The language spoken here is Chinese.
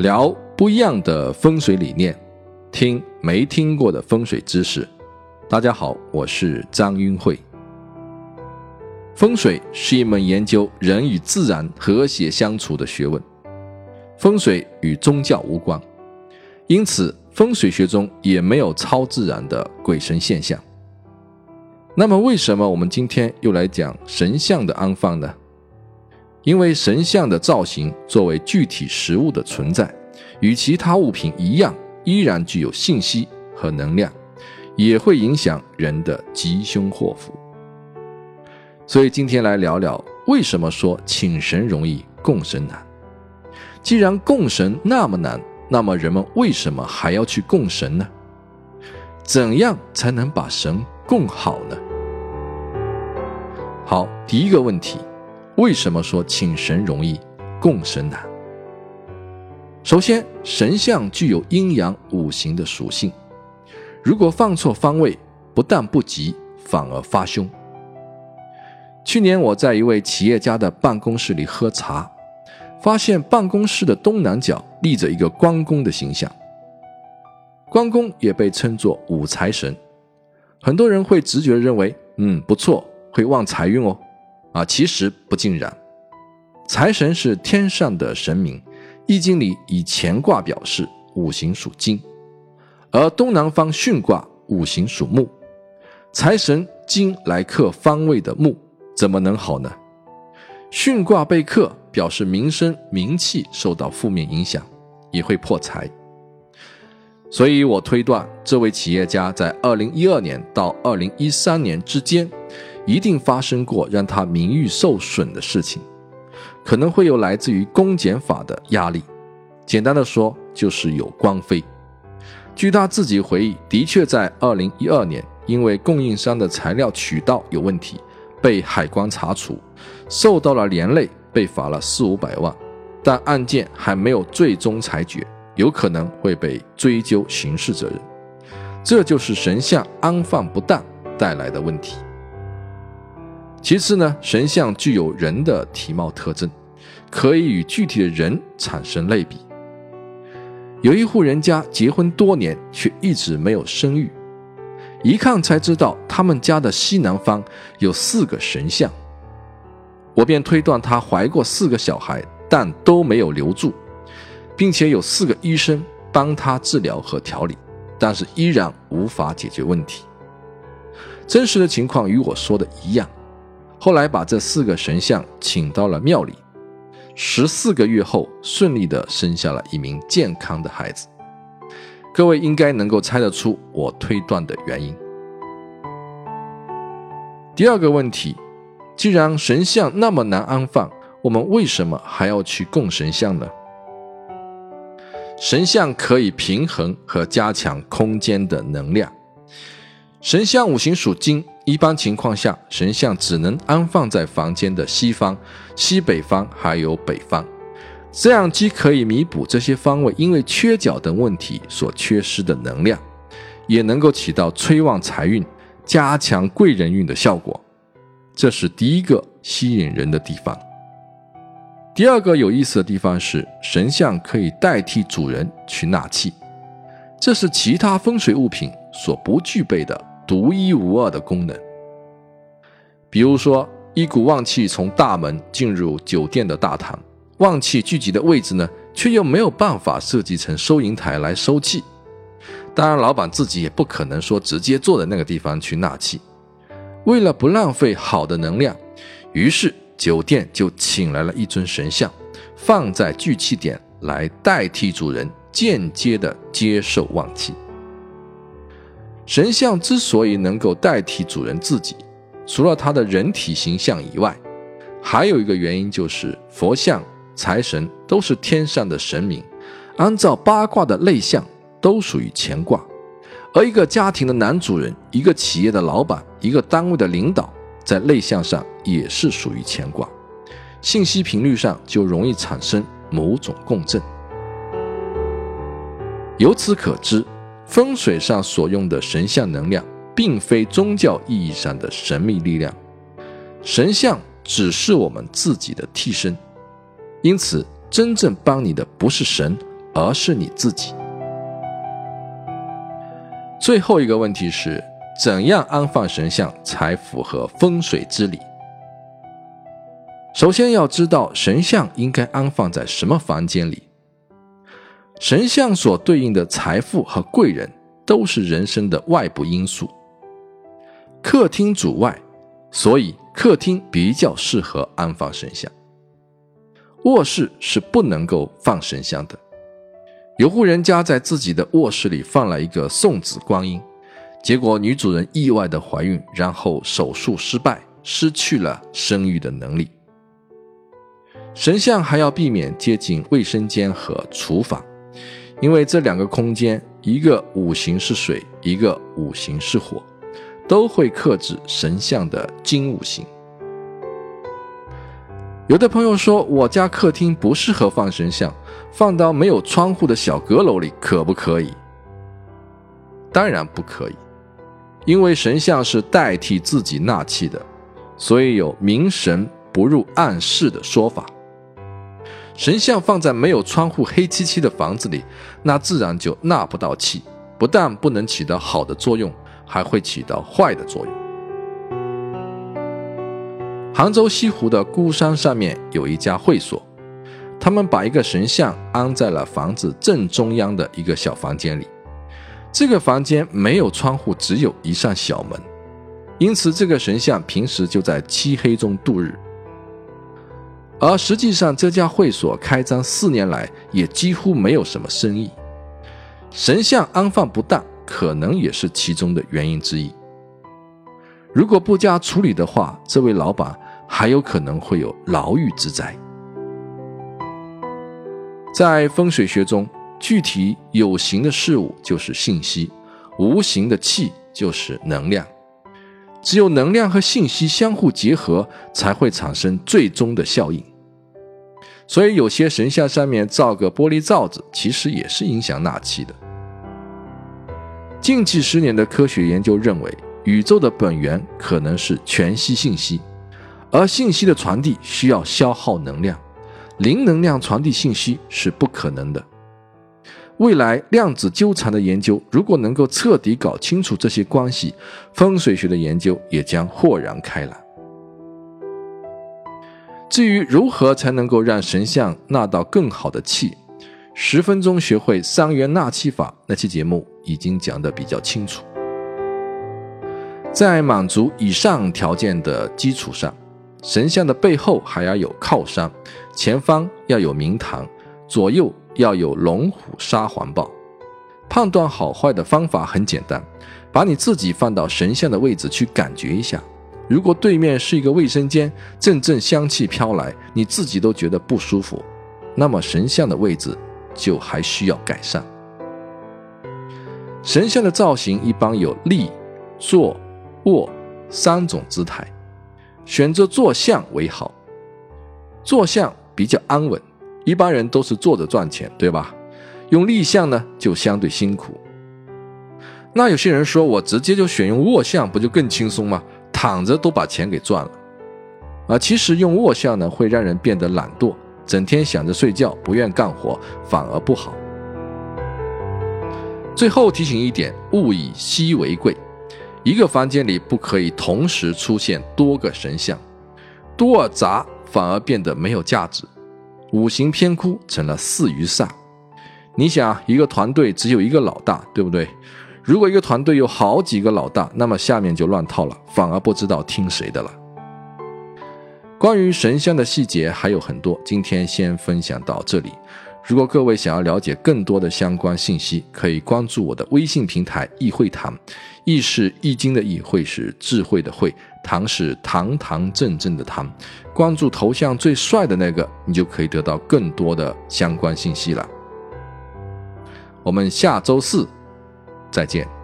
聊不一样的风水理念，听没听过的风水知识。大家好，我是张云慧。风水是一门研究人与自然和谐相处的学问，风水与宗教无关，因此风水学中也没有超自然的鬼神现象。那么，为什么我们今天又来讲神像的安放呢？因为神像的造型作为具体实物的存在，与其他物品一样，依然具有信息和能量，也会影响人的吉凶祸福。所以今天来聊聊，为什么说请神容易供神难？既然供神那么难，那么人们为什么还要去供神呢？怎样才能把神供好呢？好，第一个问题。为什么说请神容易供神难？首先，神像具有阴阳五行的属性，如果放错方位，不但不吉，反而发凶。去年我在一位企业家的办公室里喝茶，发现办公室的东南角立着一个关公的形象。关公也被称作五财神，很多人会直觉认为，嗯，不错，会旺财运哦。啊，其实不尽然。财神是天上的神明，《易经》里以乾卦表示五行属金，而东南方巽卦五行属木，财神金来克方位的木，怎么能好呢？巽卦被克，表示名声名气受到负面影响，也会破财。所以我推断，这位企业家在二零一二年到二零一三年之间。一定发生过让他名誉受损的事情，可能会有来自于公检法的压力。简单的说，就是有官非。据他自己回忆，的确在二零一二年，因为供应商的材料渠道有问题，被海关查处，受到了连累，被罚了四五百万。但案件还没有最终裁决，有可能会被追究刑事责任。这就是神像安放不当带来的问题。其次呢，神像具有人的体貌特征，可以与具体的人产生类比。有一户人家结婚多年，却一直没有生育，一看才知道他们家的西南方有四个神像。我便推断她怀过四个小孩，但都没有留住，并且有四个医生帮她治疗和调理，但是依然无法解决问题。真实的情况与我说的一样。后来把这四个神像请到了庙里，十四个月后顺利的生下了一名健康的孩子。各位应该能够猜得出我推断的原因。第二个问题，既然神像那么难安放，我们为什么还要去供神像呢？神像可以平衡和加强空间的能量。神像五行属金。一般情况下，神像只能安放在房间的西方、西北方还有北方，这样既可以弥补这些方位因为缺角等问题所缺失的能量，也能够起到催旺财运、加强贵人运的效果。这是第一个吸引人的地方。第二个有意思的地方是，神像可以代替主人去纳气，这是其他风水物品所不具备的。独一无二的功能，比如说，一股旺气从大门进入酒店的大堂，旺气聚集的位置呢，却又没有办法设计成收银台来收气。当然，老板自己也不可能说直接坐在那个地方去纳气。为了不浪费好的能量，于是酒店就请来了一尊神像，放在聚气点来代替主人，间接的接受旺气。神像之所以能够代替主人自己，除了他的人体形象以外，还有一个原因就是佛像、财神都是天上的神明，按照八卦的类象都属于乾卦，而一个家庭的男主人、一个企业的老板、一个单位的领导，在类象上也是属于乾卦，信息频率上就容易产生某种共振。由此可知。风水上所用的神像能量，并非宗教意义上的神秘力量，神像只是我们自己的替身。因此，真正帮你的不是神，而是你自己。最后一个问题是，怎样安放神像才符合风水之理？首先要知道神像应该安放在什么房间里。神像所对应的财富和贵人都是人生的外部因素。客厅主外，所以客厅比较适合安放神像。卧室是不能够放神像的。有户人家在自己的卧室里放了一个送子观音，结果女主人意外的怀孕，然后手术失败，失去了生育的能力。神像还要避免接近卫生间和厨房，因为这两个空间，一个五行是水，一个五行是火，都会克制神像的金五行。有的朋友说，我家客厅不适合放神像。放到没有窗户的小阁楼里可不可以？当然不可以，因为神像是代替自己纳气的，所以有明神不入暗室的说法。神像放在没有窗户、黑漆漆的房子里，那自然就纳不到气，不但不能起到好的作用，还会起到坏的作用。杭州西湖的孤山上面有一家会所。他们把一个神像安在了房子正中央的一个小房间里，这个房间没有窗户，只有一扇小门，因此这个神像平时就在漆黑中度日。而实际上，这家会所开张四年来也几乎没有什么生意，神像安放不当，可能也是其中的原因之一。如果不加处理的话，这位老板还有可能会有牢狱之灾。在风水学中，具体有形的事物就是信息，无形的气就是能量。只有能量和信息相互结合，才会产生最终的效应。所以，有些神像上面造个玻璃罩子，其实也是影响纳气的。近几十年的科学研究认为，宇宙的本源可能是全息信息，而信息的传递需要消耗能量。零能量传递信息是不可能的。未来量子纠缠的研究，如果能够彻底搞清楚这些关系，风水学的研究也将豁然开朗。至于如何才能够让神像纳到更好的气，十分钟学会三元纳气法那期节目已经讲得比较清楚。在满足以上条件的基础上。神像的背后还要有靠山，前方要有明堂，左右要有龙虎沙环抱。判断好坏的方法很简单，把你自己放到神像的位置去感觉一下。如果对面是一个卫生间，阵阵香气飘来，你自己都觉得不舒服，那么神像的位置就还需要改善。神像的造型一般有立、坐、卧三种姿态。选择坐像为好，坐像比较安稳，一般人都是坐着赚钱，对吧？用立像呢就相对辛苦。那有些人说我直接就选用卧像，不就更轻松吗？躺着都把钱给赚了。啊，其实用卧像呢会让人变得懒惰，整天想着睡觉，不愿干活，反而不好。最后提醒一点，物以稀为贵。一个房间里不可以同时出现多个神像，多而杂反而变得没有价值，五行偏枯成了四余煞。你想，一个团队只有一个老大，对不对？如果一个团队有好几个老大，那么下面就乱套了，反而不知道听谁的了。关于神像的细节还有很多，今天先分享到这里。如果各位想要了解更多的相关信息，可以关注我的微信平台“易会堂”，易是易经的易，会是智慧的会，堂是堂堂正正的堂。关注头像最帅的那个，你就可以得到更多的相关信息了。我们下周四再见。